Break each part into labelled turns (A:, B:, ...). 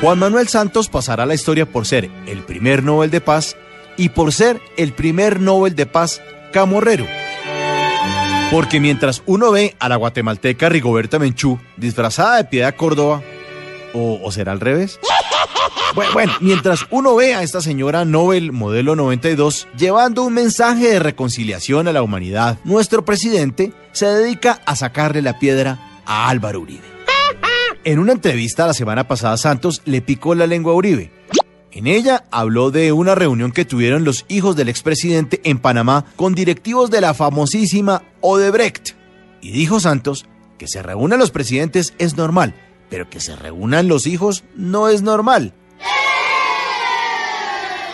A: Juan Manuel Santos pasará a la historia por ser el primer Nobel de Paz y por ser el primer Nobel de Paz camorrero. Porque mientras uno ve a la guatemalteca Rigoberta Menchú disfrazada de Piedad Córdoba, o, será al revés, bueno, mientras uno ve a esta señora Nobel modelo 92 llevando un mensaje de reconciliación a la humanidad, nuestro presidente se dedica a sacarle la piedra a Álvaro Uribe. En una entrevista la semana pasada, Santos le picó la lengua a Uribe. En ella habló de una reunión que tuvieron los hijos del expresidente en Panamá con directivos de la famosísima Odebrecht. Y dijo Santos que se reúnan los presidentes es normal, pero que se reúnan los hijos no es normal.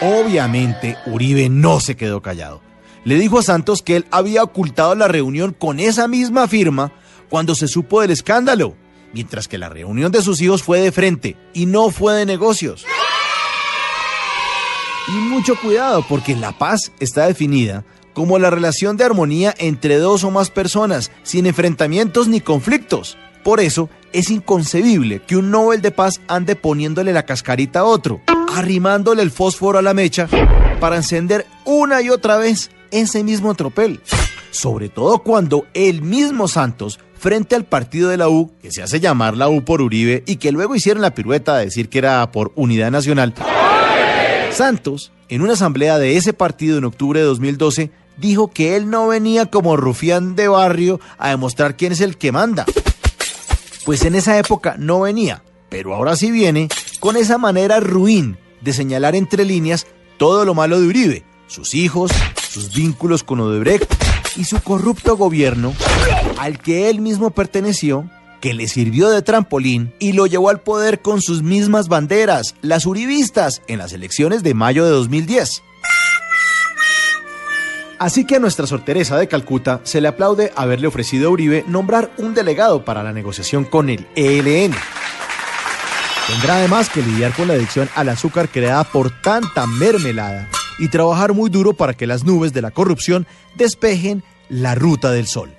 A: Obviamente, Uribe no se quedó callado. Le dijo a Santos que él había ocultado la reunión con esa misma firma cuando se supo del escándalo, mientras que la reunión de sus hijos fue de frente y no fue de negocios. Y mucho cuidado, porque la paz está definida como la relación de armonía entre dos o más personas, sin enfrentamientos ni conflictos. Por eso es inconcebible que un Nobel de Paz ande poniéndole la cascarita a otro, arrimándole el fósforo a la mecha para encender una y otra vez ese mismo tropel. Sobre todo cuando el mismo Santos, frente al partido de la U, que se hace llamar la U por Uribe y que luego hicieron la pirueta de decir que era por Unidad Nacional, Santos, en una asamblea de ese partido en octubre de 2012, dijo que él no venía como rufián de barrio a demostrar quién es el que manda. Pues en esa época no venía, pero ahora sí viene con esa manera ruin de señalar entre líneas todo lo malo de Uribe, sus hijos, sus vínculos con Odebrecht y su corrupto gobierno al que él mismo perteneció, que le sirvió de trampolín y lo llevó al poder con sus mismas banderas, las uribistas, en las elecciones de mayo de 2010. Así que a nuestra sorteresa de Calcuta se le aplaude haberle ofrecido a Uribe nombrar un delegado para la negociación con el ELN. Tendrá además que lidiar con la adicción al azúcar creada por tanta mermelada y trabajar muy duro para que las nubes de la corrupción despejen la ruta del sol.